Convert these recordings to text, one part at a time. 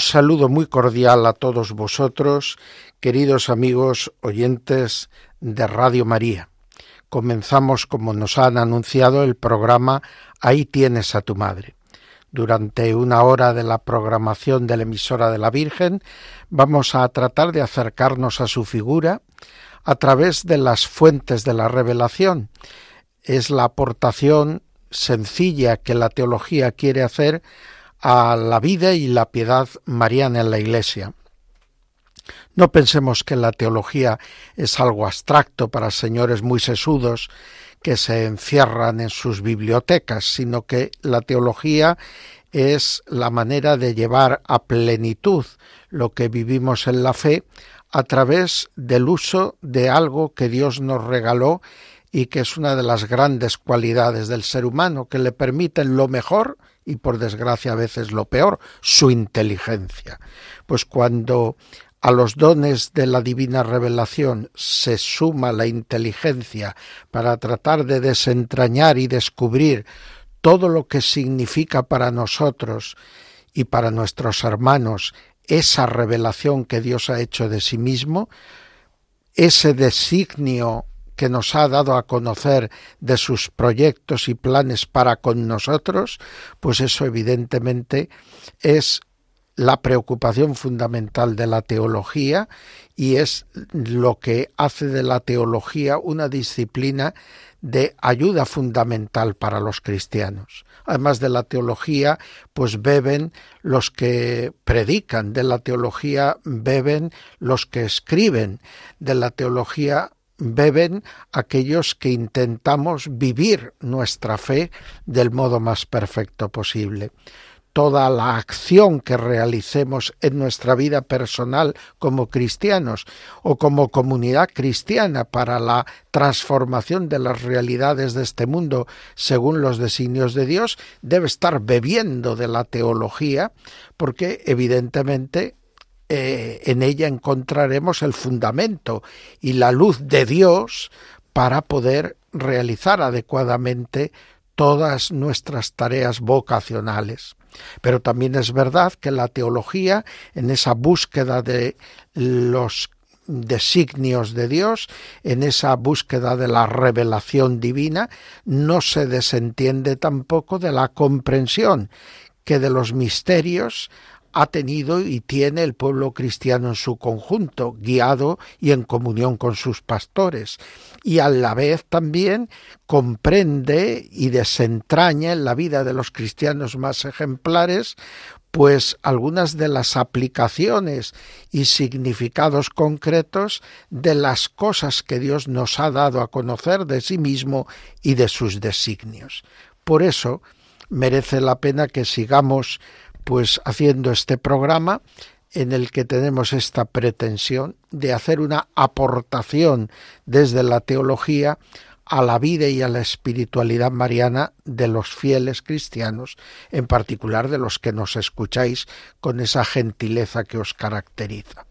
Saludo muy cordial a todos vosotros, queridos amigos oyentes de Radio María. Comenzamos, como nos han anunciado, el programa Ahí tienes a tu madre durante una hora de la programación de la emisora de la Virgen, vamos a tratar de acercarnos a su figura a través de las fuentes de la revelación. Es la aportación sencilla que la teología quiere hacer a la vida y la piedad mariana en la Iglesia. No pensemos que la teología es algo abstracto para señores muy sesudos que se encierran en sus bibliotecas, sino que la teología es la manera de llevar a plenitud lo que vivimos en la fe a través del uso de algo que Dios nos regaló y que es una de las grandes cualidades del ser humano, que le permiten lo mejor y por desgracia a veces lo peor, su inteligencia. Pues cuando a los dones de la divina revelación se suma la inteligencia para tratar de desentrañar y descubrir todo lo que significa para nosotros y para nuestros hermanos esa revelación que Dios ha hecho de sí mismo, ese designio que nos ha dado a conocer de sus proyectos y planes para con nosotros, pues eso evidentemente es la preocupación fundamental de la teología y es lo que hace de la teología una disciplina de ayuda fundamental para los cristianos. Además de la teología, pues beben los que predican, de la teología beben los que escriben, de la teología beben aquellos que intentamos vivir nuestra fe del modo más perfecto posible. Toda la acción que realicemos en nuestra vida personal como cristianos o como comunidad cristiana para la transformación de las realidades de este mundo según los designios de Dios debe estar bebiendo de la teología porque evidentemente eh, en ella encontraremos el fundamento y la luz de Dios para poder realizar adecuadamente todas nuestras tareas vocacionales. Pero también es verdad que la teología, en esa búsqueda de los designios de Dios, en esa búsqueda de la revelación divina, no se desentiende tampoco de la comprensión que de los misterios ha tenido y tiene el pueblo cristiano en su conjunto, guiado y en comunión con sus pastores, y a la vez también comprende y desentraña en la vida de los cristianos más ejemplares pues algunas de las aplicaciones y significados concretos de las cosas que Dios nos ha dado a conocer de sí mismo y de sus designios. Por eso merece la pena que sigamos pues haciendo este programa en el que tenemos esta pretensión de hacer una aportación desde la teología a la vida y a la espiritualidad mariana de los fieles cristianos, en particular de los que nos escucháis con esa gentileza que os caracteriza.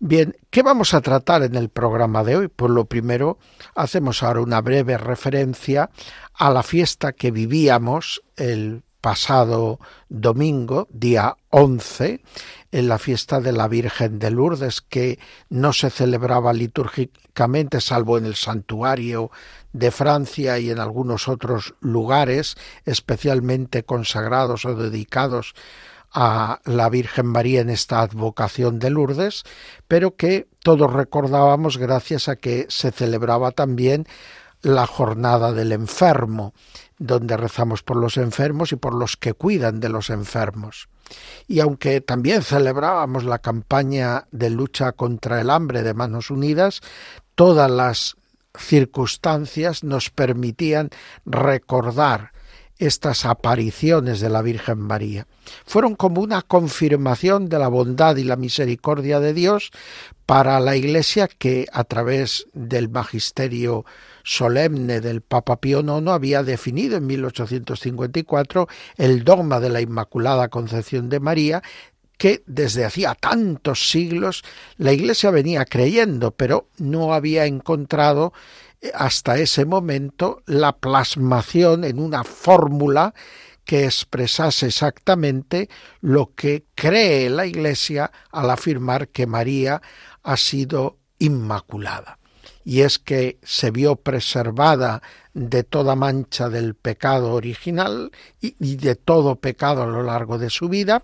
Bien, ¿qué vamos a tratar en el programa de hoy? Pues lo primero, hacemos ahora una breve referencia a la fiesta que vivíamos el pasado domingo, día 11, en la fiesta de la Virgen de Lourdes, que no se celebraba litúrgicamente, salvo en el santuario de Francia y en algunos otros lugares especialmente consagrados o dedicados a la Virgen María en esta advocación de Lourdes, pero que todos recordábamos gracias a que se celebraba también la jornada del enfermo, donde rezamos por los enfermos y por los que cuidan de los enfermos. Y aunque también celebrábamos la campaña de lucha contra el hambre de Manos Unidas, todas las circunstancias nos permitían recordar estas apariciones de la Virgen María. Fueron como una confirmación de la bondad y la misericordia de Dios para la Iglesia que a través del magisterio solemne del Papa Pío IX había definido en 1854 el dogma de la Inmaculada Concepción de María que desde hacía tantos siglos la Iglesia venía creyendo, pero no había encontrado eh, hasta ese momento la plasmación en una fórmula que expresase exactamente lo que cree la Iglesia al afirmar que María ha sido inmaculada. Y es que se vio preservada de toda mancha del pecado original y, de todo pecado a lo largo de su vida,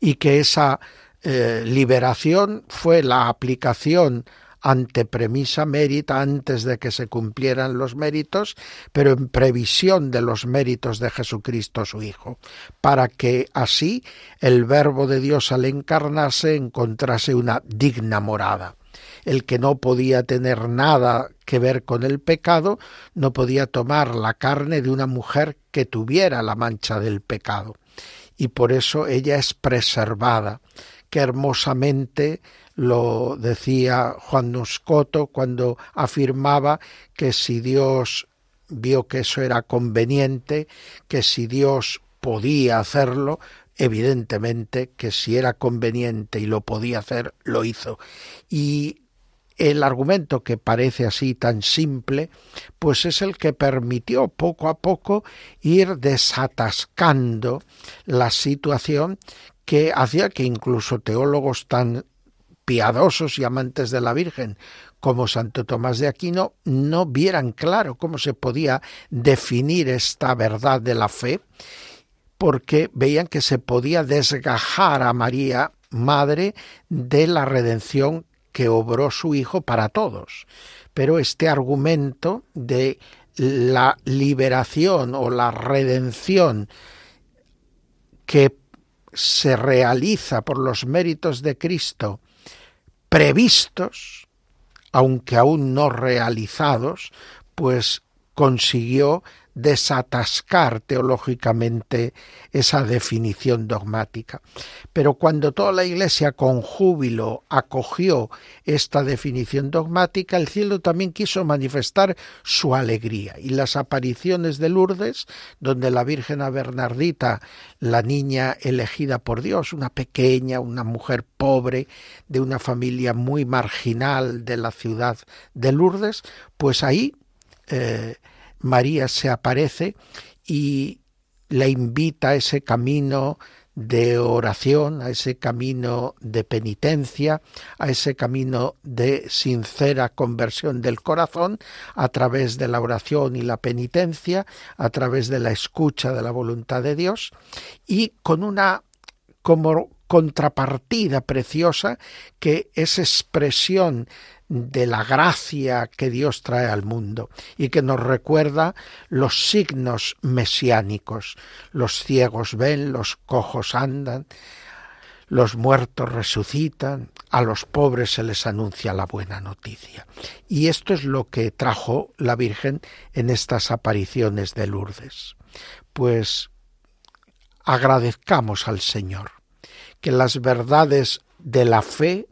y que esa eh, liberación fue la aplicación ante premisa mérita antes de que se cumplieran los méritos, pero en previsión de los méritos de Jesucristo su Hijo, para que así el Verbo de Dios al encarnarse encontrase una digna morada. El que no podía tener nada que ver con el pecado, no podía tomar la carne de una mujer que tuviera la mancha del pecado. Y por eso ella es preservada, que hermosamente lo decía Juan Nuscoto cuando afirmaba que si Dios vio que eso era conveniente, que si Dios podía hacerlo, evidentemente que si era conveniente y lo podía hacer, lo hizo. Y el argumento que parece así tan simple, pues es el que permitió poco a poco ir desatascando la situación que hacía que incluso teólogos tan piadosos y amantes de la Virgen como Santo Tomás de Aquino no vieran claro cómo se podía definir esta verdad de la fe, porque veían que se podía desgajar a María, Madre, de la redención que obró su Hijo para todos. Pero este argumento de la liberación o la redención que se realiza por los méritos de Cristo previstos, aunque aún no realizados, pues consiguió desatascar teológicamente esa definición dogmática. Pero cuando toda la Iglesia con júbilo acogió esta definición dogmática, el cielo también quiso manifestar su alegría. Y las apariciones de Lourdes, donde la Virgen Bernardita, la niña elegida por Dios, una pequeña, una mujer pobre, de una familia muy marginal de la ciudad de Lourdes, pues ahí eh, María se aparece y la invita a ese camino de oración, a ese camino de penitencia, a ese camino de sincera conversión del corazón, a través de la oración y la penitencia, a través de la escucha de la voluntad de Dios, y con una como contrapartida preciosa que es expresión de la gracia que Dios trae al mundo y que nos recuerda los signos mesiánicos. Los ciegos ven, los cojos andan, los muertos resucitan, a los pobres se les anuncia la buena noticia. Y esto es lo que trajo la Virgen en estas apariciones de Lourdes. Pues agradezcamos al Señor que las verdades de la fe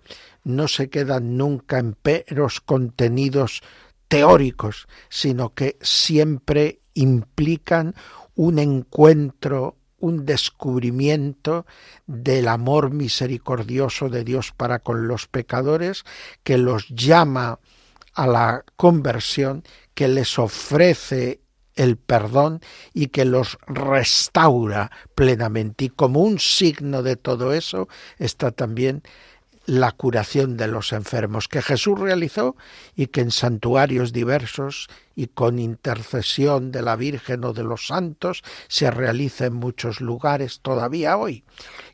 no se quedan nunca en peros contenidos teóricos, sino que siempre implican un encuentro, un descubrimiento del amor misericordioso de Dios para con los pecadores, que los llama a la conversión, que les ofrece el perdón y que los restaura plenamente. Y como un signo de todo eso está también la curación de los enfermos que Jesús realizó y que en santuarios diversos y con intercesión de la Virgen o de los santos se realiza en muchos lugares todavía hoy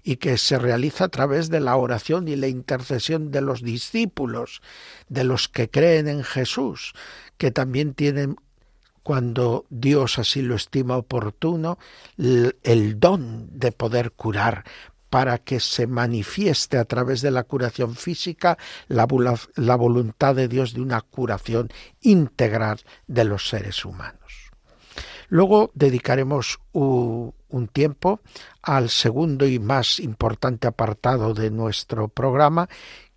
y que se realiza a través de la oración y la intercesión de los discípulos, de los que creen en Jesús, que también tienen cuando Dios así lo estima oportuno, el don de poder curar, para que se manifieste a través de la curación física la, la, voluntad de Dios de una curación integral de los seres humanos. Luego dedicaremos un, tiempo al segundo y más importante apartado de nuestro programa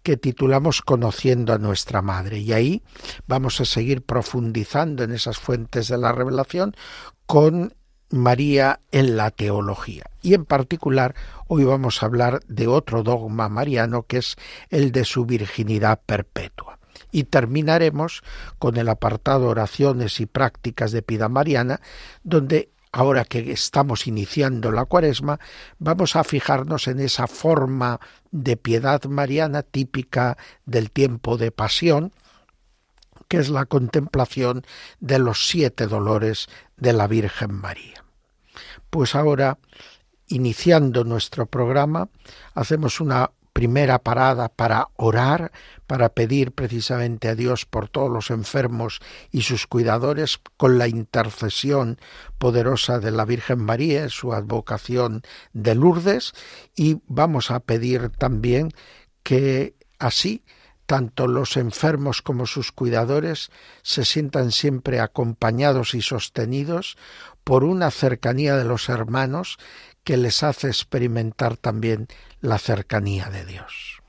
que titulamos Conociendo a nuestra Madre. Y ahí vamos a seguir profundizando en esas fuentes de la revelación con María en la teología. Y en particular hoy vamos a hablar de otro dogma mariano que es el de su virginidad perpetua. Y terminaremos con el apartado oraciones y prácticas de pida mariana, donde ahora que estamos iniciando la cuaresma, vamos a fijarnos en esa forma de piedad mariana típica del tiempo de pasión, que es la contemplación de los siete dolores de la Virgen María. Pues ahora, iniciando nuestro programa, hacemos una primera parada para orar, para pedir precisamente a Dios por todos los enfermos y sus cuidadores, con la intercesión poderosa de la Virgen María, su advocación de Lourdes, y vamos a pedir también que así tanto los enfermos como sus cuidadores se sientan siempre acompañados y sostenidos por una cercanía de los hermanos que les hace experimentar también la cercanía de Dios.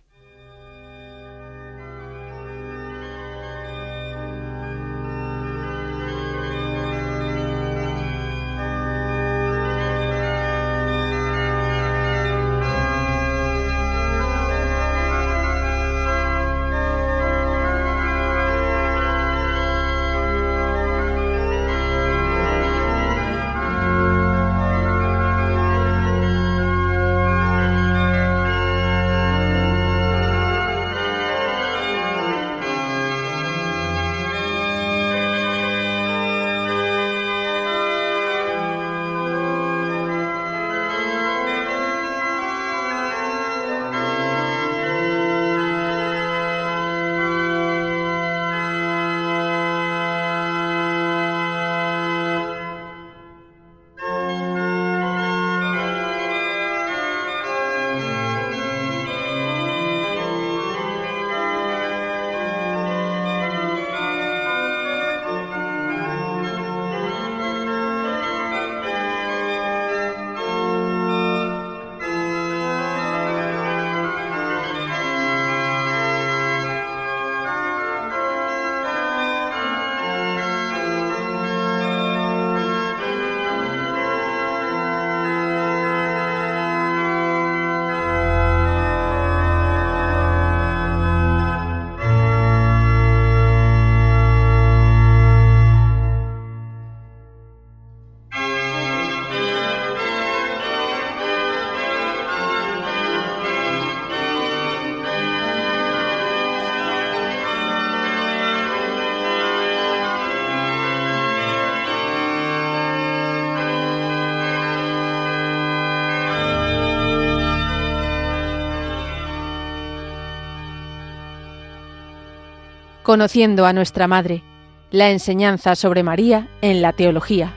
Conociendo a nuestra Madre, la enseñanza sobre María en la teología.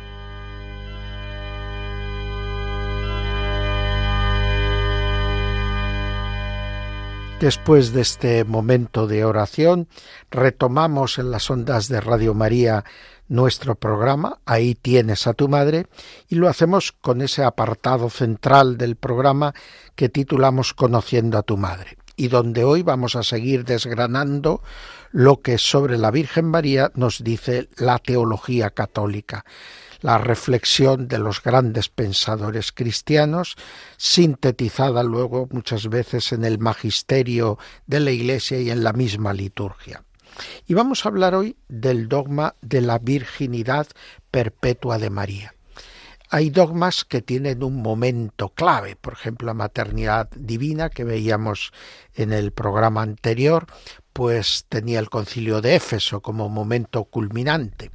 Después de este momento de oración, retomamos en las ondas de Radio María nuestro programa, Ahí tienes a tu madre, y lo hacemos con ese apartado central del programa que titulamos Conociendo a tu madre, y donde hoy vamos a seguir desgranando lo que sobre la Virgen María nos dice la teología católica, la reflexión de los grandes pensadores cristianos, sintetizada luego muchas veces en el magisterio de la Iglesia y en la misma liturgia. Y vamos a hablar hoy del dogma de la virginidad perpetua de María. Hay dogmas que tienen un momento clave, por ejemplo, la maternidad divina que veíamos en el programa anterior, pues tenía el concilio de Éfeso como momento culminante.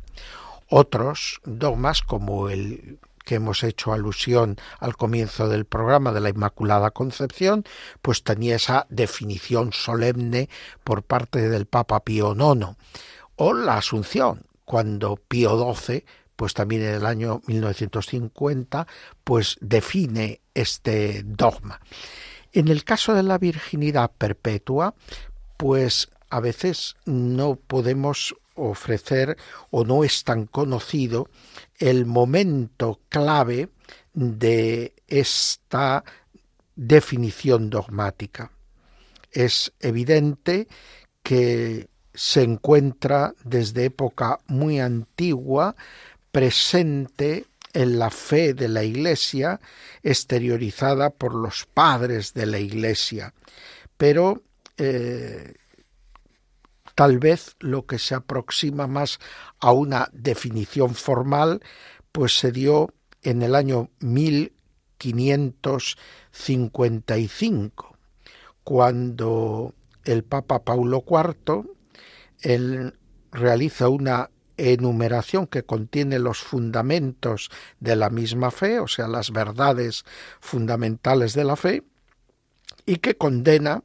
Otros dogmas, como el que hemos hecho alusión al comienzo del programa de la Inmaculada Concepción, pues tenía esa definición solemne por parte del Papa Pío IX, o la Asunción, cuando Pío XII, pues también en el año 1950, pues define este dogma. En el caso de la virginidad perpetua, pues a veces no podemos ofrecer o no es tan conocido el momento clave de esta definición dogmática. Es evidente que se encuentra desde época muy antigua presente en la fe de la Iglesia, exteriorizada por los padres de la Iglesia. Pero eh, tal vez lo que se aproxima más a una definición formal, pues se dio en el año 1555, cuando el Papa Paulo IV realiza una enumeración que contiene los fundamentos de la misma fe, o sea, las verdades fundamentales de la fe, y que condena,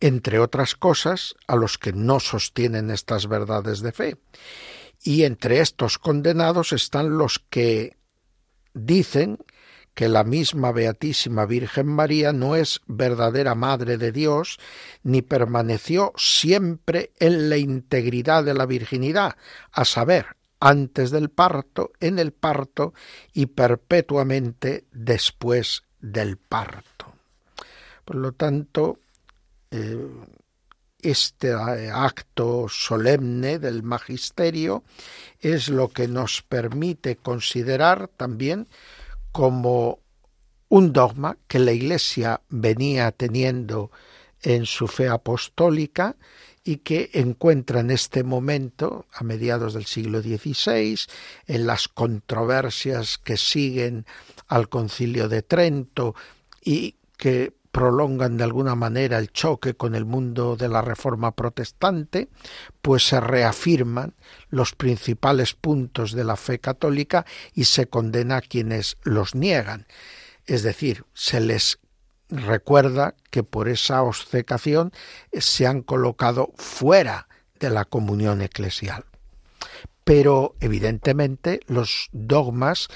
entre otras cosas, a los que no sostienen estas verdades de fe. Y entre estos condenados están los que dicen que la misma Beatísima Virgen María no es verdadera Madre de Dios, ni permaneció siempre en la integridad de la virginidad, a saber, antes del parto, en el parto y perpetuamente después del parto. Por lo tanto, eh, este acto solemne del magisterio es lo que nos permite considerar también como un dogma que la Iglesia venía teniendo en su fe apostólica y que encuentra en este momento, a mediados del siglo XVI, en las controversias que siguen al concilio de Trento y que prolongan de alguna manera el choque con el mundo de la reforma protestante, pues se reafirman los principales puntos de la fe católica y se condena a quienes los niegan. Es decir, se les recuerda que por esa obcecación se han colocado fuera de la comunión eclesial. Pero evidentemente los dogmas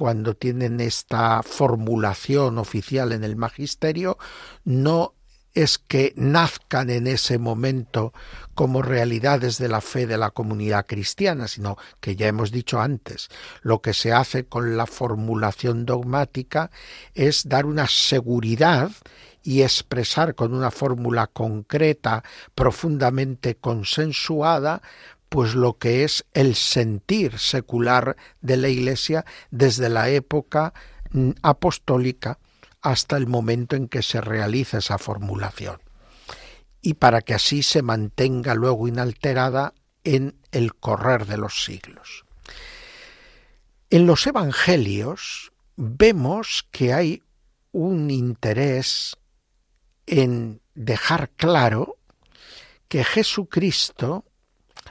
cuando tienen esta formulación oficial en el magisterio, no es que nazcan en ese momento como realidades de la fe de la comunidad cristiana, sino que ya hemos dicho antes, lo que se hace con la formulación dogmática es dar una seguridad y expresar con una fórmula concreta, profundamente consensuada, pues lo que es el sentir secular de la Iglesia desde la época mm, apostólica hasta el momento en que se realiza esa formulación. Y para que así se mantenga luego inalterada en el correr de los siglos. En los Evangelios vemos que hay un interés en dejar claro que Jesucristo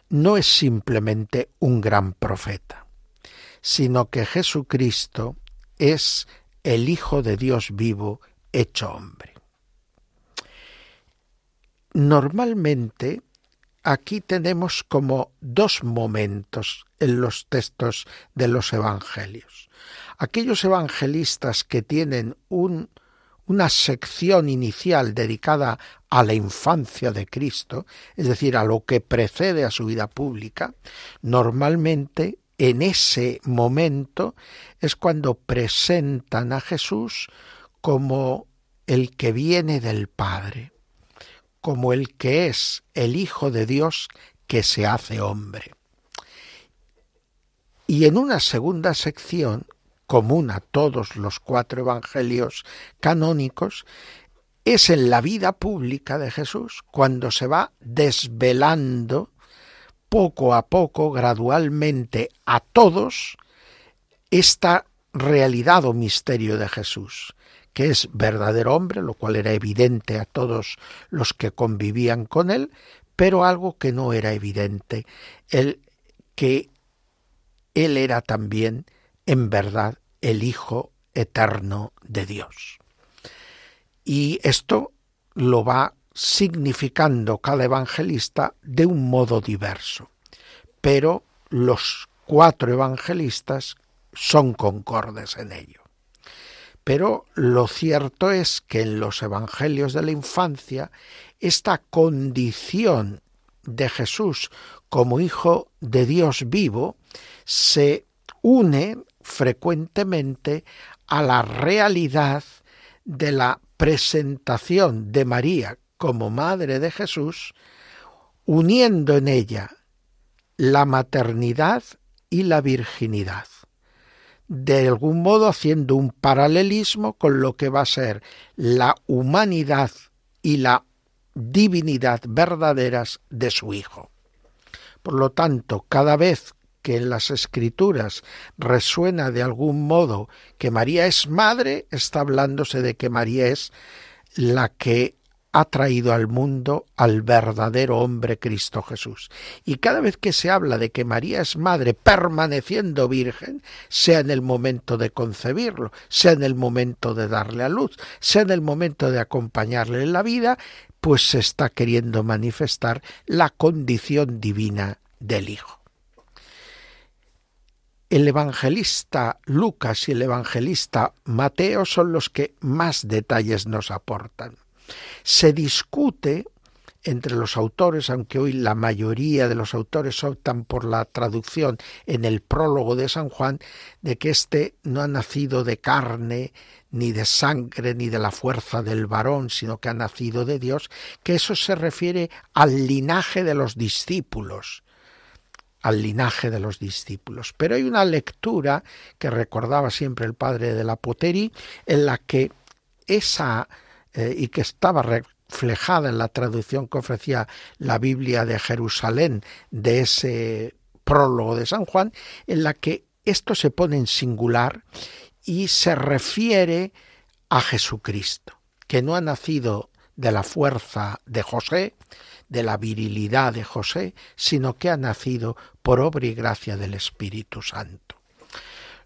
no es simplemente un gran profeta, sino que Jesucristo es el Hijo de Dios vivo hecho hombre. Normalmente aquí tenemos como dos momentos en los textos de los evangelios. Aquellos evangelistas que tienen un una sección inicial dedicada a la infancia de Cristo, es decir, a lo que precede a su vida pública, normalmente en ese momento es cuando presentan a Jesús como el que viene del Padre, como el que es el Hijo de Dios que se hace hombre. Y en una segunda sección común a todos los cuatro evangelios canónicos, es en la vida pública de Jesús cuando se va desvelando poco a poco, gradualmente, a todos esta realidad o misterio de Jesús, que es verdadero hombre, lo cual era evidente a todos los que convivían con él, pero algo que no era evidente, el que él era también en verdad el Hijo eterno de Dios. Y esto lo va significando cada evangelista de un modo diverso, pero los cuatro evangelistas son concordes en ello. Pero lo cierto es que en los evangelios de la infancia esta condición de Jesús como hijo de Dios vivo se une frecuentemente a la realidad de la presentación de María como madre de Jesús, uniendo en ella la maternidad y la virginidad, de algún modo haciendo un paralelismo con lo que va a ser la humanidad y la divinidad verdaderas de su Hijo. Por lo tanto, cada vez que en las escrituras resuena de algún modo que María es madre, está hablándose de que María es la que ha traído al mundo al verdadero hombre Cristo Jesús. Y cada vez que se habla de que María es madre permaneciendo virgen, sea en el momento de concebirlo, sea en el momento de darle a luz, sea en el momento de acompañarle en la vida, pues se está queriendo manifestar la condición divina del Hijo el evangelista Lucas y el evangelista Mateo son los que más detalles nos aportan. Se discute entre los autores, aunque hoy la mayoría de los autores optan por la traducción en el prólogo de San Juan, de que éste no ha nacido de carne, ni de sangre, ni de la fuerza del varón, sino que ha nacido de Dios, que eso se refiere al linaje de los discípulos al linaje de los discípulos. Pero hay una lectura que recordaba siempre el padre de la Poteri, en la que esa, eh, y que estaba reflejada en la traducción que ofrecía la Biblia de Jerusalén de ese prólogo de San Juan, en la que esto se pone en singular y se refiere a Jesucristo, que no ha nacido de la fuerza de José, de la virilidad de José, sino que ha nacido por obra y gracia del Espíritu Santo.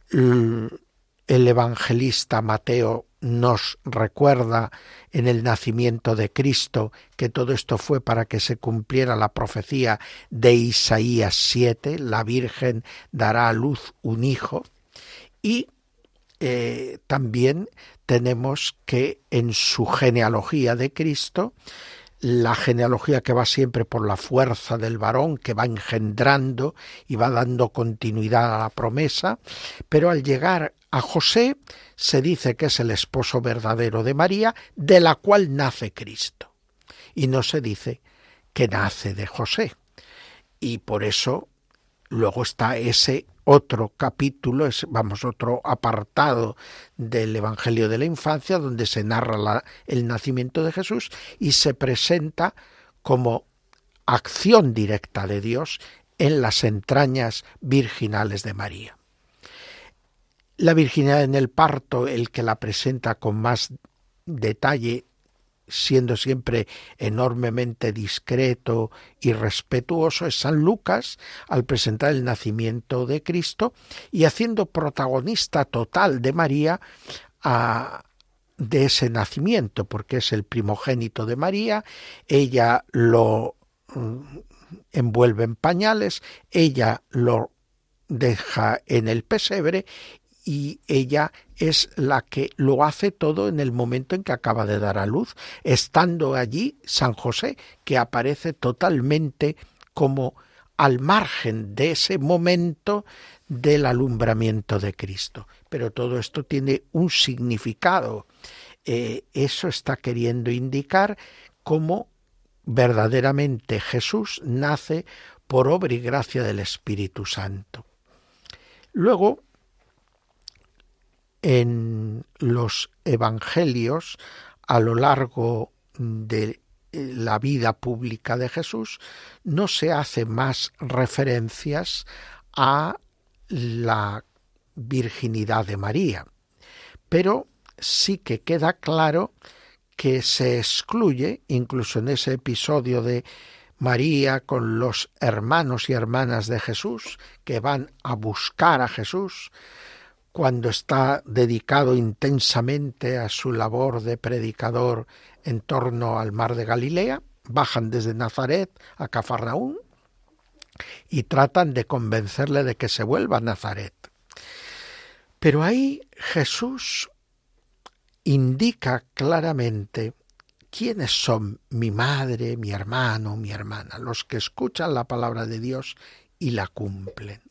El evangelista Mateo nos recuerda en el nacimiento de Cristo que todo esto fue para que se cumpliera la profecía de Isaías 7, la Virgen dará a luz un hijo, y eh, también tenemos que en su genealogía de Cristo la genealogía que va siempre por la fuerza del varón, que va engendrando y va dando continuidad a la promesa, pero al llegar a José se dice que es el esposo verdadero de María, de la cual nace Cristo. Y no se dice que nace de José. Y por eso luego está ese otro capítulo, es, vamos, otro apartado del Evangelio de la Infancia, donde se narra el nacimiento de Jesús y se presenta como acción directa de Dios en las entrañas virginales de María. La virginidad en el parto, el que la presenta con más detalle siendo siempre enormemente discreto y respetuoso, es San Lucas al presentar el nacimiento de Cristo y haciendo protagonista total de María a, de ese nacimiento, porque es el primogénito de María, ella lo mm, envuelve en pañales, ella lo deja en el pesebre y ella es la que lo hace todo en el momento en que acaba de dar a luz, estando allí San José, que aparece totalmente como al margen de ese momento del alumbramiento de Cristo. Pero todo esto tiene un significado. Eh, eso está queriendo indicar cómo verdaderamente Jesús nace por obra y gracia del Espíritu Santo. Luego, en los evangelios a lo largo de la vida pública de Jesús no se hace más referencias a la virginidad de María, pero sí que queda claro que se excluye, incluso en ese episodio de María con los hermanos y hermanas de Jesús que van a buscar a Jesús, cuando está dedicado intensamente a su labor de predicador en torno al mar de Galilea, bajan desde Nazaret a Cafarnaún y tratan de convencerle de que se vuelva a Nazaret. Pero ahí Jesús indica claramente ¿quiénes son mi madre, mi hermano, mi hermana? Los que escuchan la palabra de Dios y la cumplen,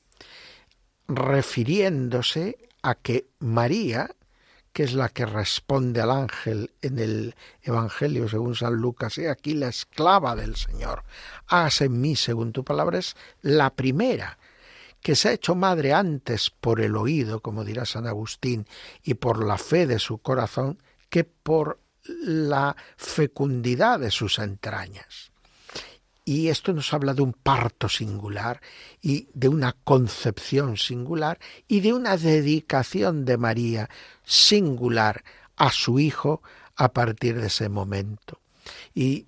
refiriéndose a que María, que es la que responde al ángel en el Evangelio según San Lucas, y aquí la esclava del Señor, hágase en mí según tu palabra, es la primera que se ha hecho madre antes por el oído, como dirá San Agustín, y por la fe de su corazón, que por la fecundidad de sus entrañas. Y esto nos habla de un parto singular y de una concepción singular y de una dedicación de María singular a su Hijo a partir de ese momento. Y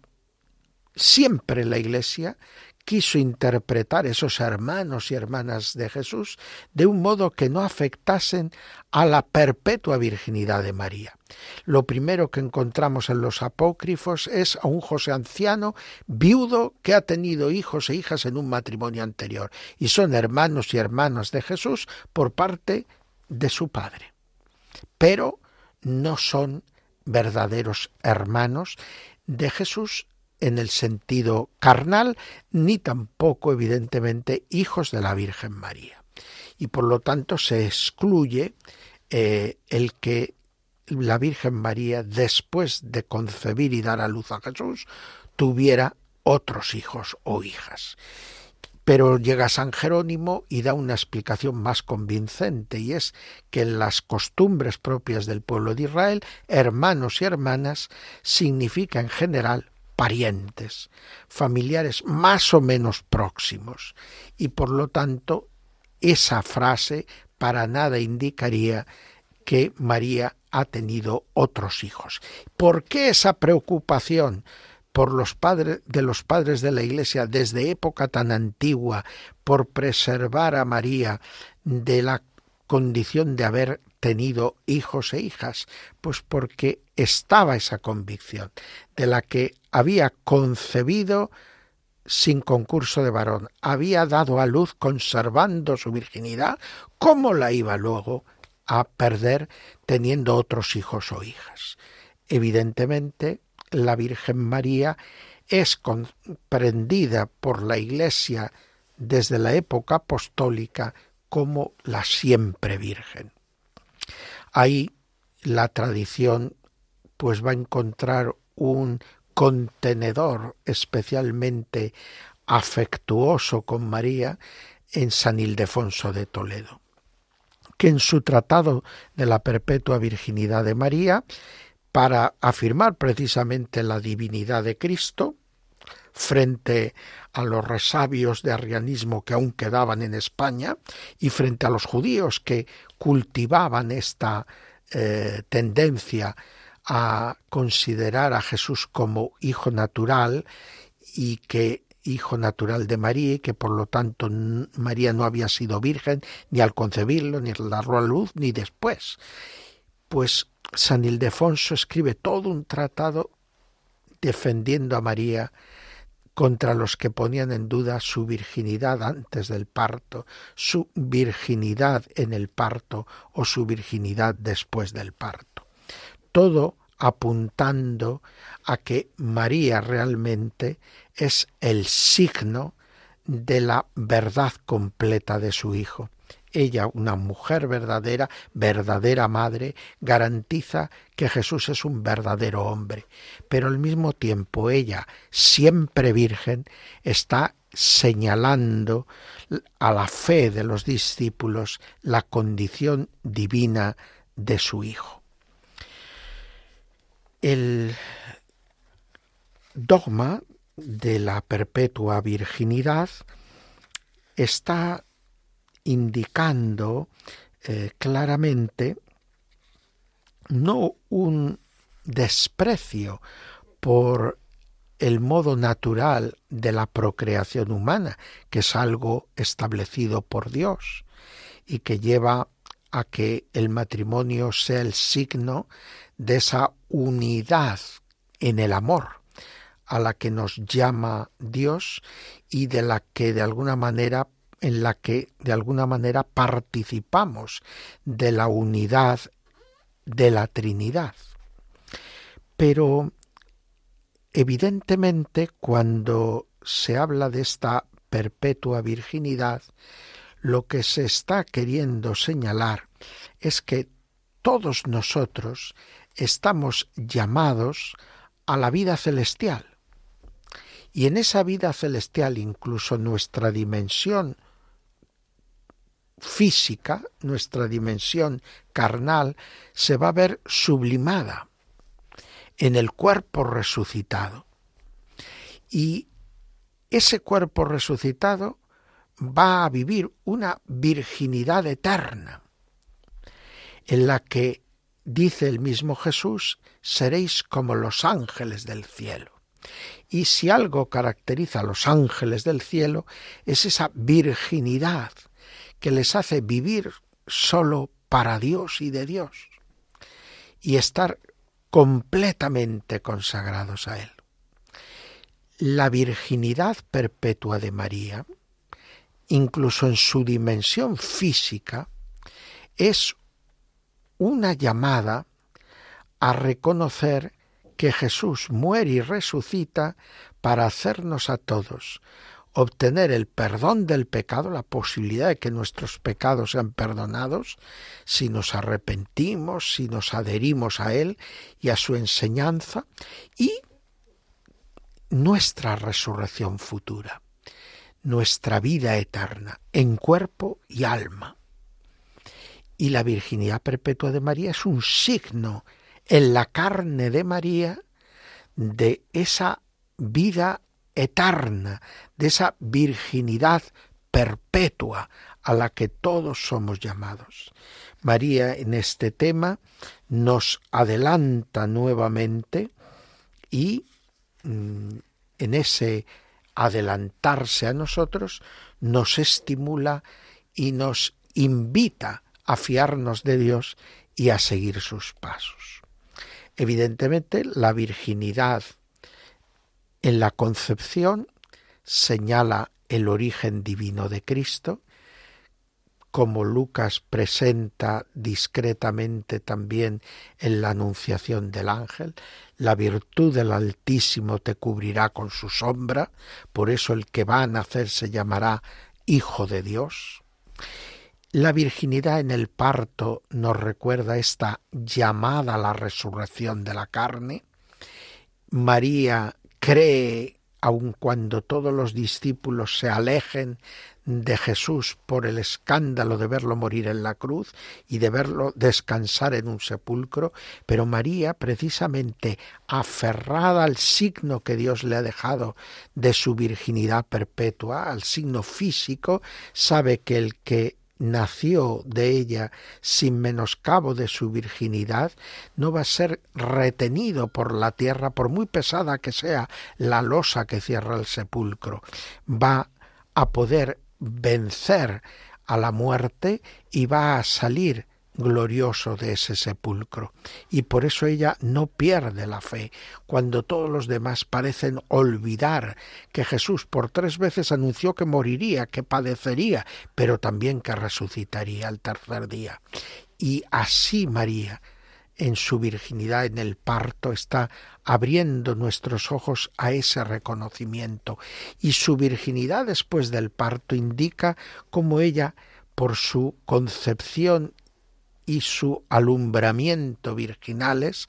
siempre la Iglesia quiso interpretar esos hermanos y hermanas de Jesús de un modo que no afectasen a la perpetua virginidad de María. Lo primero que encontramos en los apócrifos es a un José anciano viudo que ha tenido hijos e hijas en un matrimonio anterior y son hermanos y hermanas de Jesús por parte de su padre. Pero no son verdaderos hermanos de Jesús en el sentido carnal, ni tampoco, evidentemente, hijos de la Virgen María. Y por lo tanto se excluye eh, el que la Virgen María, después de concebir y dar a luz a Jesús, tuviera otros hijos o hijas. Pero llega San Jerónimo y da una explicación más convincente, y es que en las costumbres propias del pueblo de Israel, hermanos y hermanas significa en general parientes, familiares más o menos próximos, y por lo tanto esa frase para nada indicaría que María ha tenido otros hijos. ¿Por qué esa preocupación por los padres de los padres de la Iglesia desde época tan antigua por preservar a María de la condición de haber tenido hijos e hijas? Pues porque estaba esa convicción de la que había concebido sin concurso de varón, había dado a luz conservando su virginidad, ¿cómo la iba luego a perder teniendo otros hijos o hijas? Evidentemente, la Virgen María es comprendida por la Iglesia desde la época apostólica como la siempre Virgen. Ahí la tradición pues va a encontrar un contenedor especialmente afectuoso con María en San Ildefonso de Toledo, que en su tratado de la perpetua virginidad de María, para afirmar precisamente la divinidad de Cristo, frente a los resabios de arrianismo que aún quedaban en España y frente a los judíos que cultivaban esta eh, tendencia a considerar a Jesús como hijo natural y que hijo natural de María y que por lo tanto María no había sido virgen ni al concebirlo, ni al darlo a luz, ni después. Pues San Ildefonso escribe todo un tratado defendiendo a María contra los que ponían en duda su virginidad antes del parto, su virginidad en el parto o su virginidad después del parto. Todo apuntando a que María realmente es el signo de la verdad completa de su Hijo ella, una mujer verdadera, verdadera madre, garantiza que Jesús es un verdadero hombre, pero al mismo tiempo ella, siempre virgen, está señalando a la fe de los discípulos la condición divina de su Hijo. El dogma de la perpetua virginidad está indicando eh, claramente no un desprecio por el modo natural de la procreación humana, que es algo establecido por Dios y que lleva a que el matrimonio sea el signo de esa unidad en el amor a la que nos llama Dios y de la que de alguna manera en la que de alguna manera participamos de la unidad de la Trinidad. Pero evidentemente cuando se habla de esta perpetua virginidad, lo que se está queriendo señalar es que todos nosotros estamos llamados a la vida celestial. Y en esa vida celestial incluso nuestra dimensión física, nuestra dimensión carnal, se va a ver sublimada en el cuerpo resucitado. Y ese cuerpo resucitado va a vivir una virginidad eterna, en la que, dice el mismo Jesús, seréis como los ángeles del cielo. Y si algo caracteriza a los ángeles del cielo es esa virginidad que les hace vivir solo para Dios y de Dios y estar completamente consagrados a Él. La virginidad perpetua de María, incluso en su dimensión física, es una llamada a reconocer que Jesús muere y resucita para hacernos a todos obtener el perdón del pecado, la posibilidad de que nuestros pecados sean perdonados, si nos arrepentimos, si nos adherimos a Él y a su enseñanza, y nuestra resurrección futura, nuestra vida eterna, en cuerpo y alma. Y la virginidad perpetua de María es un signo en la carne de María de esa vida eterna, de esa virginidad perpetua a la que todos somos llamados. María en este tema nos adelanta nuevamente y mm, en ese adelantarse a nosotros nos estimula y nos invita a fiarnos de Dios y a seguir sus pasos. Evidentemente, la virginidad en la concepción señala el origen divino de Cristo, como Lucas presenta discretamente también en la anunciación del ángel, la virtud del Altísimo te cubrirá con su sombra, por eso el que va a nacer se llamará Hijo de Dios. La virginidad en el parto nos recuerda esta llamada a la resurrección de la carne. María cree, aun cuando todos los discípulos se alejen de Jesús por el escándalo de verlo morir en la cruz y de verlo descansar en un sepulcro, pero María, precisamente aferrada al signo que Dios le ha dejado de su virginidad perpetua, al signo físico, sabe que el que nació de ella sin menoscabo de su virginidad, no va a ser retenido por la tierra, por muy pesada que sea la losa que cierra el sepulcro. Va a poder vencer a la muerte y va a salir glorioso de ese sepulcro. Y por eso ella no pierde la fe, cuando todos los demás parecen olvidar que Jesús por tres veces anunció que moriría, que padecería, pero también que resucitaría al tercer día. Y así María, en su virginidad en el parto, está abriendo nuestros ojos a ese reconocimiento. Y su virginidad después del parto indica cómo ella, por su concepción y su alumbramiento virginales,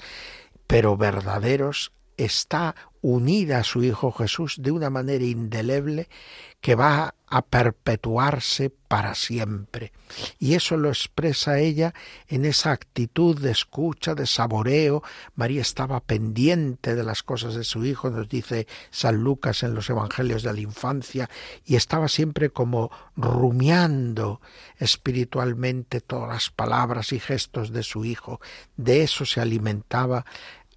pero verdaderos, está unida a su Hijo Jesús de una manera indeleble que va a perpetuarse para siempre. Y eso lo expresa ella en esa actitud de escucha, de saboreo. María estaba pendiente de las cosas de su Hijo, nos dice San Lucas en los Evangelios de la infancia, y estaba siempre como rumiando espiritualmente todas las palabras y gestos de su Hijo. De eso se alimentaba,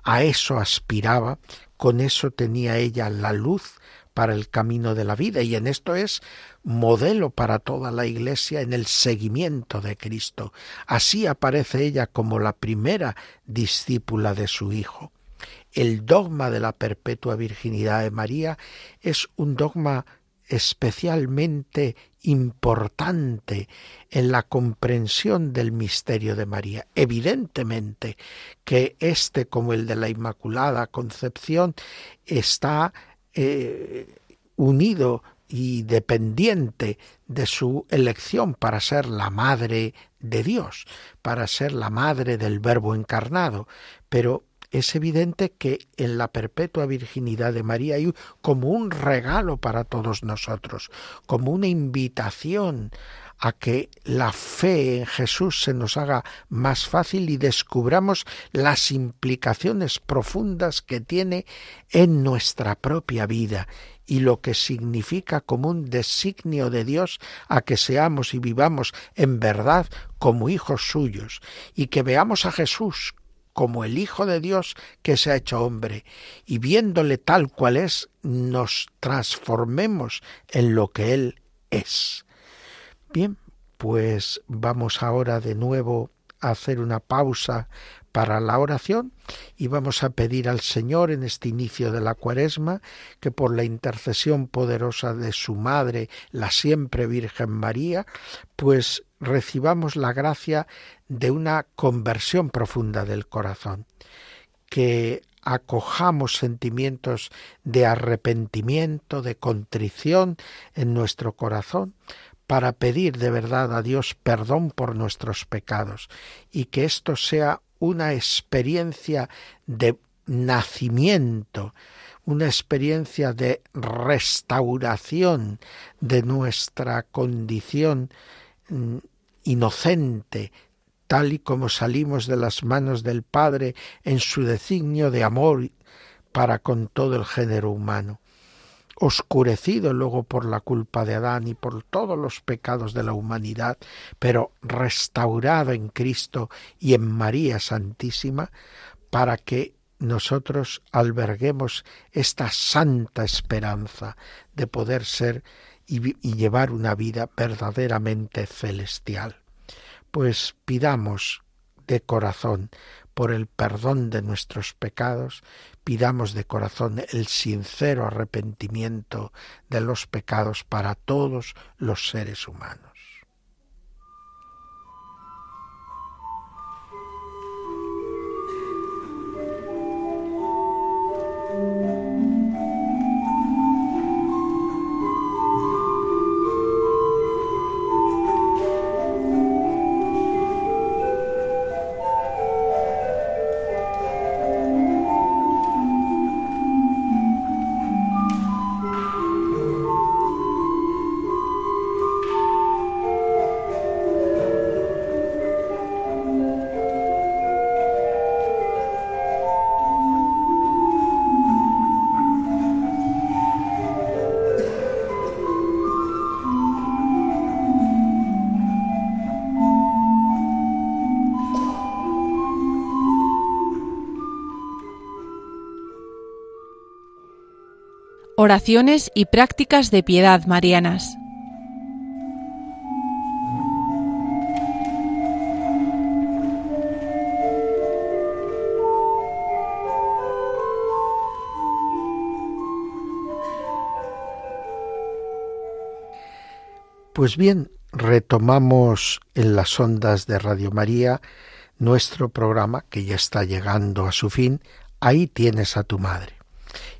a eso aspiraba, con eso tenía ella la luz para el camino de la vida y en esto es modelo para toda la Iglesia en el seguimiento de Cristo. Así aparece ella como la primera discípula de su Hijo. El dogma de la perpetua virginidad de María es un dogma especialmente importante en la comprensión del misterio de María. Evidentemente que este, como el de la Inmaculada Concepción, está eh, unido y dependiente de su elección para ser la madre de Dios, para ser la madre del Verbo encarnado. Pero es evidente que en la perpetua virginidad de María hay como un regalo para todos nosotros, como una invitación a que la fe en Jesús se nos haga más fácil y descubramos las implicaciones profundas que tiene en nuestra propia vida y lo que significa como un designio de Dios a que seamos y vivamos en verdad como hijos suyos y que veamos a Jesús como el Hijo de Dios que se ha hecho hombre, y viéndole tal cual es, nos transformemos en lo que Él es. Bien, pues vamos ahora de nuevo a hacer una pausa para la oración y vamos a pedir al Señor en este inicio de la cuaresma que por la intercesión poderosa de su Madre, la siempre Virgen María, pues recibamos la gracia de una conversión profunda del corazón, que acojamos sentimientos de arrepentimiento, de contrición en nuestro corazón, para pedir de verdad a Dios perdón por nuestros pecados y que esto sea una experiencia de nacimiento, una experiencia de restauración de nuestra condición mm, inocente, tal y como salimos de las manos del Padre en su designio de amor para con todo el género humano oscurecido luego por la culpa de Adán y por todos los pecados de la humanidad, pero restaurado en Cristo y en María Santísima, para que nosotros alberguemos esta santa esperanza de poder ser y, llevar una vida verdaderamente celestial. Pues pidamos de corazón por el perdón de nuestros pecados, pidamos de corazón el sincero arrepentimiento de los pecados para todos los seres humanos. Oraciones y prácticas de piedad marianas. Pues bien, retomamos en las ondas de Radio María nuestro programa que ya está llegando a su fin. Ahí tienes a tu madre.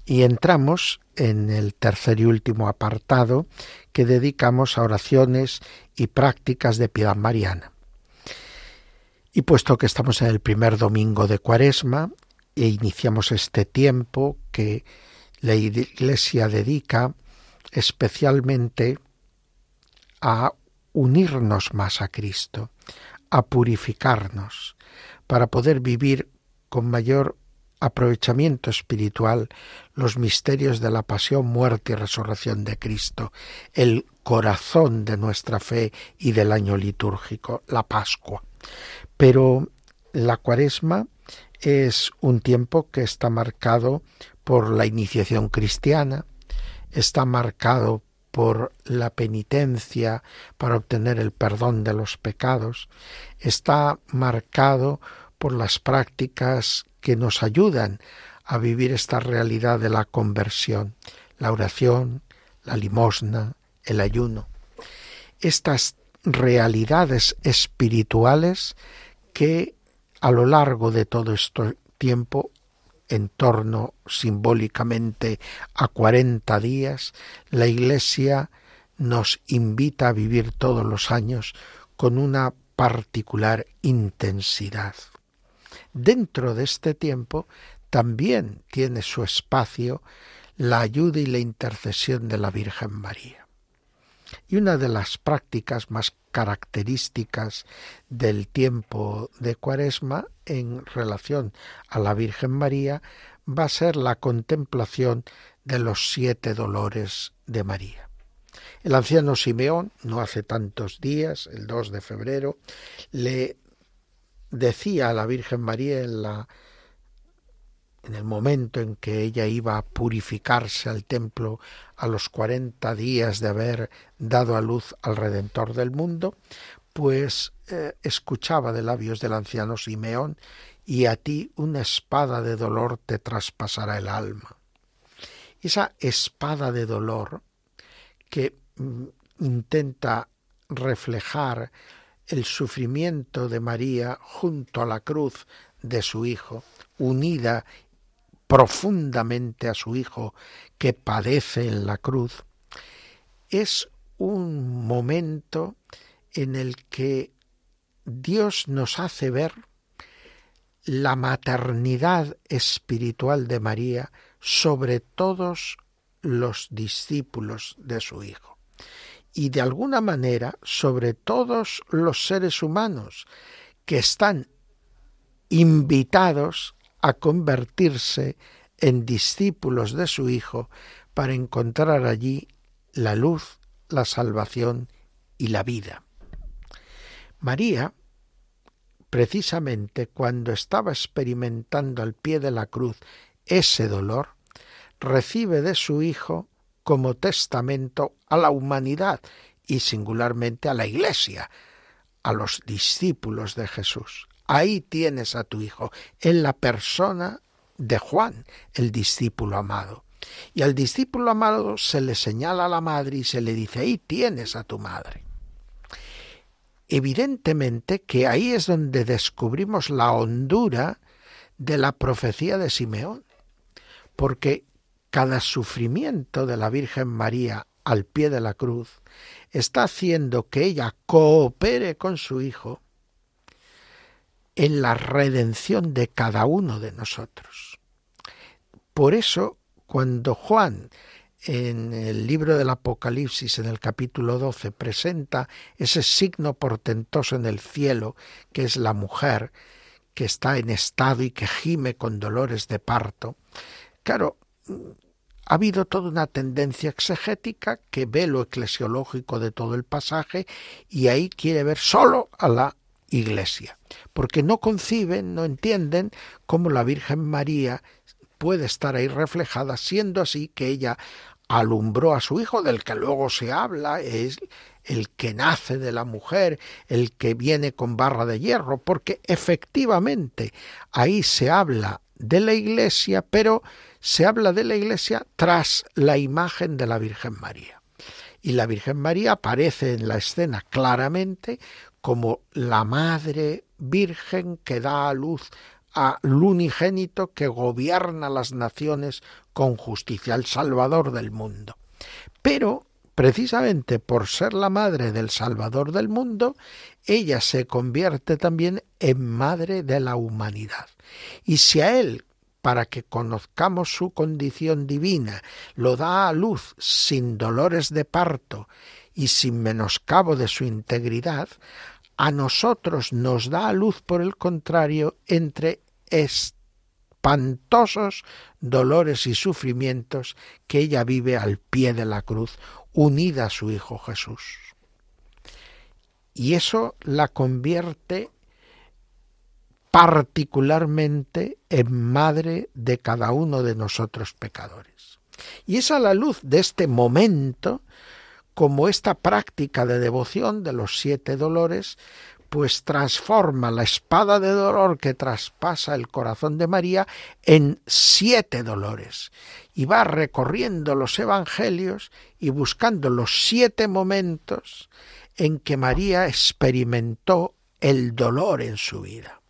Y entramos en el tercer y último apartado que dedicamos a oraciones y prácticas de piedad mariana. Y puesto que estamos en el primer domingo de Cuaresma e iniciamos este tiempo que la Iglesia dedica especialmente a unirnos más a Cristo, a purificarnos, para poder vivir con mayor aprovechamiento espiritual los misterios de la pasión, muerte y resurrección de Cristo, el corazón de nuestra fe y del año litúrgico, la Pascua. Pero la cuaresma es un tiempo que está marcado por la iniciación cristiana, está marcado por la penitencia para obtener el perdón de los pecados, está marcado por las prácticas que nos ayudan a vivir esta realidad de la conversión, la oración, la limosna, el ayuno. Estas realidades espirituales que a lo largo de todo este tiempo, en torno simbólicamente a cuarenta días, la Iglesia nos invita a vivir todos los años con una particular intensidad. Dentro de este tiempo también tiene su espacio la ayuda y la intercesión de la Virgen María. Y una de las prácticas más características del tiempo de Cuaresma en relación a la Virgen María va a ser la contemplación de los siete dolores de María. El anciano Simeón, no hace tantos días, el 2 de febrero, le decía a la Virgen María en la en el momento en que ella iba a purificarse al templo a los cuarenta días de haber dado a luz al Redentor del mundo, pues eh, escuchaba de labios del anciano Simeón, y a ti una espada de dolor te traspasará el alma. Esa espada de dolor que mm, intenta reflejar el sufrimiento de María junto a la cruz de su Hijo, unida profundamente a su Hijo que padece en la cruz, es un momento en el que Dios nos hace ver la maternidad espiritual de María sobre todos los discípulos de su Hijo. Y de alguna manera sobre todos los seres humanos que están invitados a convertirse en discípulos de su Hijo para encontrar allí la luz, la salvación y la vida. María, precisamente cuando estaba experimentando al pie de la cruz ese dolor, recibe de su Hijo como testamento a la humanidad y singularmente a la Iglesia, a los discípulos de Jesús. Ahí tienes a tu hijo, en la persona de Juan, el discípulo amado. Y al discípulo amado se le señala a la madre y se le dice, ahí tienes a tu madre. Evidentemente que ahí es donde descubrimos la hondura de la profecía de Simeón, porque cada sufrimiento de la Virgen María al pie de la cruz está haciendo que ella coopere con su Hijo en la redención de cada uno de nosotros. Por eso, cuando Juan en el libro del Apocalipsis, en el capítulo 12, presenta ese signo portentoso en el cielo, que es la mujer que está en estado y que gime con dolores de parto, claro, ha habido toda una tendencia exegética que ve lo eclesiológico de todo el pasaje y ahí quiere ver solo a la Iglesia, porque no conciben, no entienden cómo la Virgen María puede estar ahí reflejada, siendo así que ella alumbró a su hijo, del que luego se habla, es el que nace de la mujer, el que viene con barra de hierro, porque efectivamente ahí se habla de la Iglesia, pero se habla de la Iglesia tras la imagen de la Virgen María. Y la Virgen María aparece en la escena claramente como la Madre Virgen que da a luz al unigénito que gobierna las naciones con justicia, el Salvador del mundo. Pero, precisamente por ser la madre del Salvador del mundo, ella se convierte también en madre de la humanidad. Y si a él, para que conozcamos su condición divina, lo da a luz sin dolores de parto y sin menoscabo de su integridad, a nosotros nos da a luz, por el contrario, entre espantosos dolores y sufrimientos que ella vive al pie de la cruz, unida a su Hijo Jesús. Y eso la convierte particularmente en madre de cada uno de nosotros pecadores. Y es a la luz de este momento como esta práctica de devoción de los siete dolores pues transforma la espada de dolor que traspasa el corazón de María en siete dolores. Y va recorriendo los evangelios y buscando los siete momentos en que María experimentó el dolor en su vida.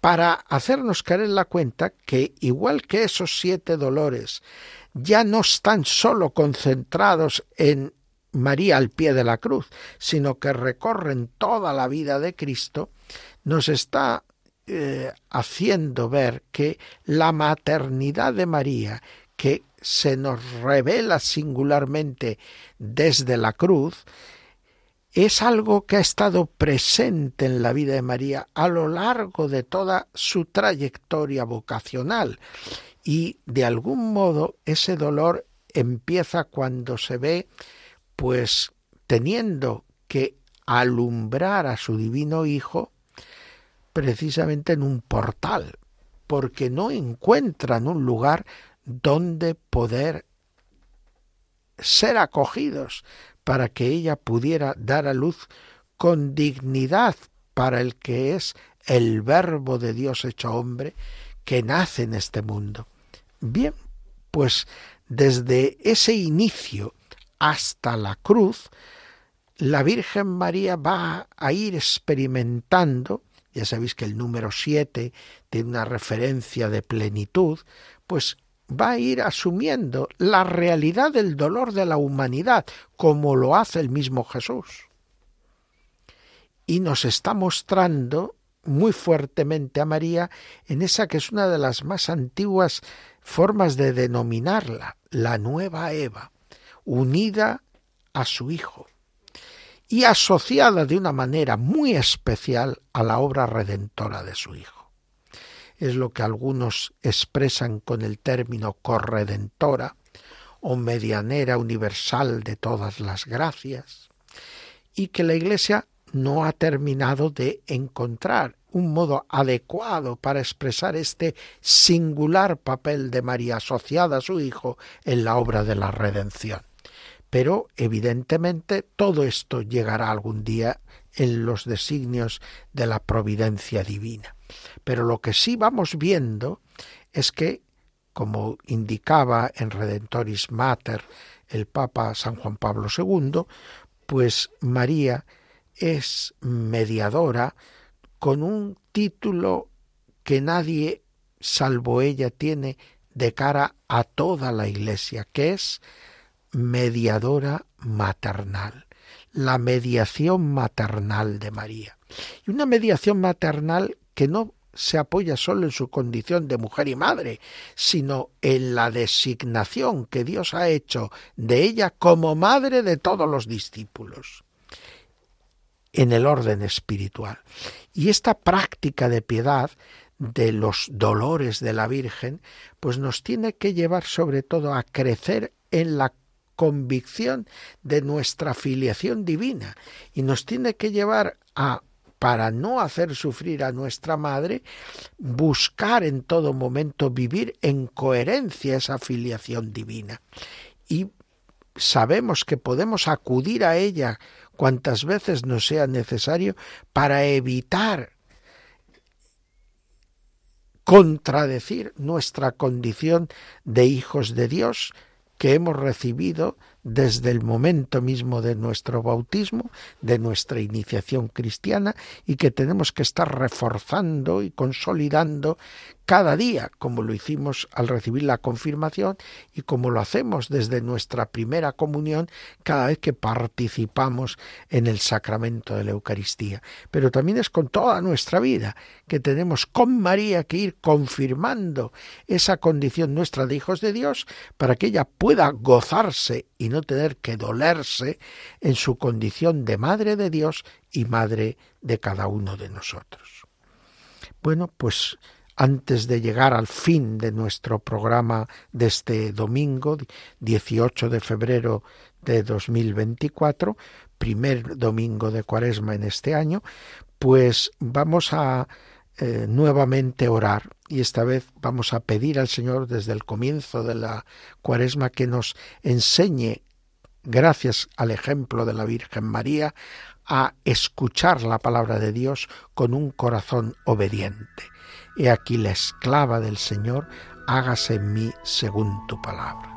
Para hacernos caer en la cuenta que igual que esos siete dolores ya no están solo concentrados en María al pie de la cruz, sino que recorren toda la vida de Cristo, nos está eh, haciendo ver que la maternidad de María, que se nos revela singularmente desde la cruz, es algo que ha estado presente en la vida de María a lo largo de toda su trayectoria vocacional. Y de algún modo ese dolor empieza cuando se ve pues teniendo que alumbrar a su divino Hijo precisamente en un portal, porque no encuentran un lugar donde poder ser acogidos para que ella pudiera dar a luz con dignidad para el que es el verbo de Dios hecho hombre que nace en este mundo. Bien, pues desde ese inicio hasta la cruz, la Virgen María va a ir experimentando, ya sabéis que el número siete tiene una referencia de plenitud, pues va a ir asumiendo la realidad del dolor de la humanidad, como lo hace el mismo Jesús. Y nos está mostrando muy fuertemente a María en esa que es una de las más antiguas formas de denominarla, la nueva Eva, unida a su Hijo y asociada de una manera muy especial a la obra redentora de su Hijo. Es lo que algunos expresan con el término corredentora o medianera universal de todas las gracias, y que la Iglesia no ha terminado de encontrar un modo adecuado para expresar este singular papel de María asociada a su Hijo en la obra de la redención. Pero evidentemente todo esto llegará algún día en los designios de la providencia divina. Pero lo que sí vamos viendo es que, como indicaba en Redentoris Mater el Papa San Juan Pablo II, pues María es mediadora con un título que nadie salvo ella tiene de cara a toda la Iglesia, que es mediadora maternal, la mediación maternal de María. Y una mediación maternal que no se apoya solo en su condición de mujer y madre, sino en la designación que Dios ha hecho de ella como madre de todos los discípulos en el orden espiritual. Y esta práctica de piedad de los dolores de la Virgen, pues nos tiene que llevar sobre todo a crecer en la convicción de nuestra filiación divina y nos tiene que llevar a para no hacer sufrir a nuestra madre, buscar en todo momento vivir en coherencia esa filiación divina. Y sabemos que podemos acudir a ella cuantas veces nos sea necesario para evitar contradecir nuestra condición de hijos de Dios, que hemos recibido desde el momento mismo de nuestro bautismo, de nuestra iniciación cristiana, y que tenemos que estar reforzando y consolidando cada día, como lo hicimos al recibir la confirmación y como lo hacemos desde nuestra primera comunión cada vez que participamos en el sacramento de la Eucaristía. Pero también es con toda nuestra vida que tenemos con María que ir confirmando esa condición nuestra de hijos de Dios para que ella pueda gozarse y no tener que dolerse en su condición de Madre de Dios y Madre de cada uno de nosotros. Bueno, pues antes de llegar al fin de nuestro programa de este domingo, 18 de febrero de 2024, primer domingo de cuaresma en este año, pues vamos a eh, nuevamente orar y esta vez vamos a pedir al Señor desde el comienzo de la cuaresma que nos enseñe, gracias al ejemplo de la Virgen María, a escuchar la palabra de Dios con un corazón obediente. He aquí la esclava del Señor, hágase en mí según tu palabra.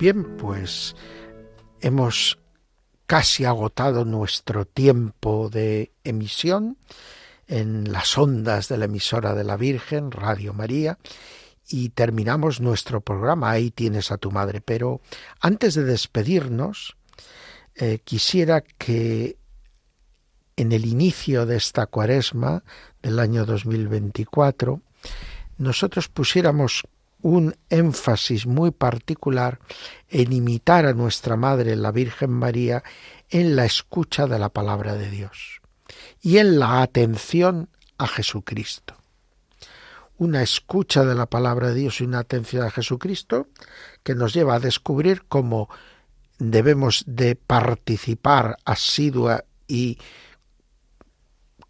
Bien, pues hemos casi agotado nuestro tiempo de emisión en las ondas de la emisora de la Virgen, Radio María, y terminamos nuestro programa. Ahí tienes a tu madre. Pero antes de despedirnos, eh, quisiera que en el inicio de esta cuaresma del año 2024, nosotros pusiéramos un énfasis muy particular en imitar a nuestra Madre, la Virgen María, en la escucha de la palabra de Dios y en la atención a Jesucristo. Una escucha de la palabra de Dios y una atención a Jesucristo que nos lleva a descubrir cómo debemos de participar asidua y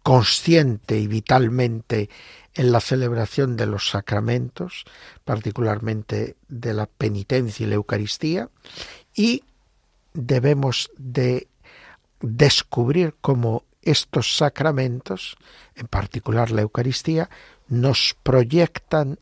consciente y vitalmente en la celebración de los sacramentos, particularmente de la penitencia y la Eucaristía, y debemos de descubrir cómo estos sacramentos, en particular la Eucaristía, nos proyectan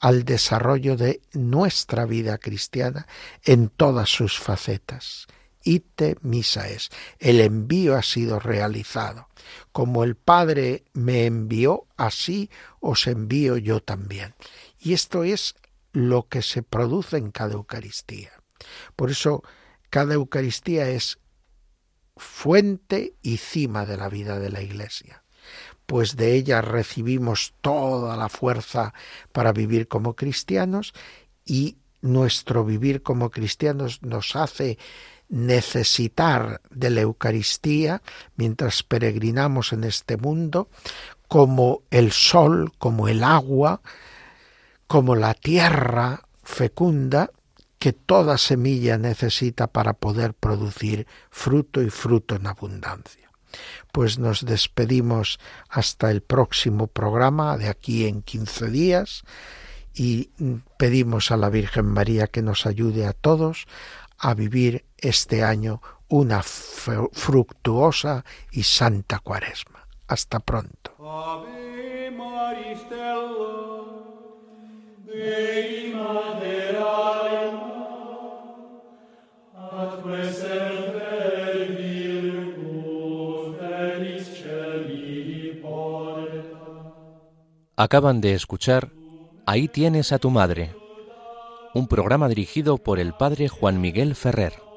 al desarrollo de nuestra vida cristiana en todas sus facetas. Ite misa es. El envío ha sido realizado. Como el Padre me envió, así os envío yo también. Y esto es lo que se produce en cada Eucaristía. Por eso cada Eucaristía es fuente y cima de la vida de la Iglesia. pues de ella recibimos toda la fuerza para vivir como cristianos y nuestro vivir como cristianos nos hace necesitar de la Eucaristía mientras peregrinamos en este mundo, como el sol, como el agua, como la tierra fecunda que toda semilla necesita para poder producir fruto y fruto en abundancia. Pues nos despedimos hasta el próximo programa de aquí en quince días y pedimos a la Virgen María que nos ayude a todos a vivir este año una fructuosa y santa cuaresma. Hasta pronto. Acaban de escuchar Ahí tienes a tu madre, un programa dirigido por el padre Juan Miguel Ferrer.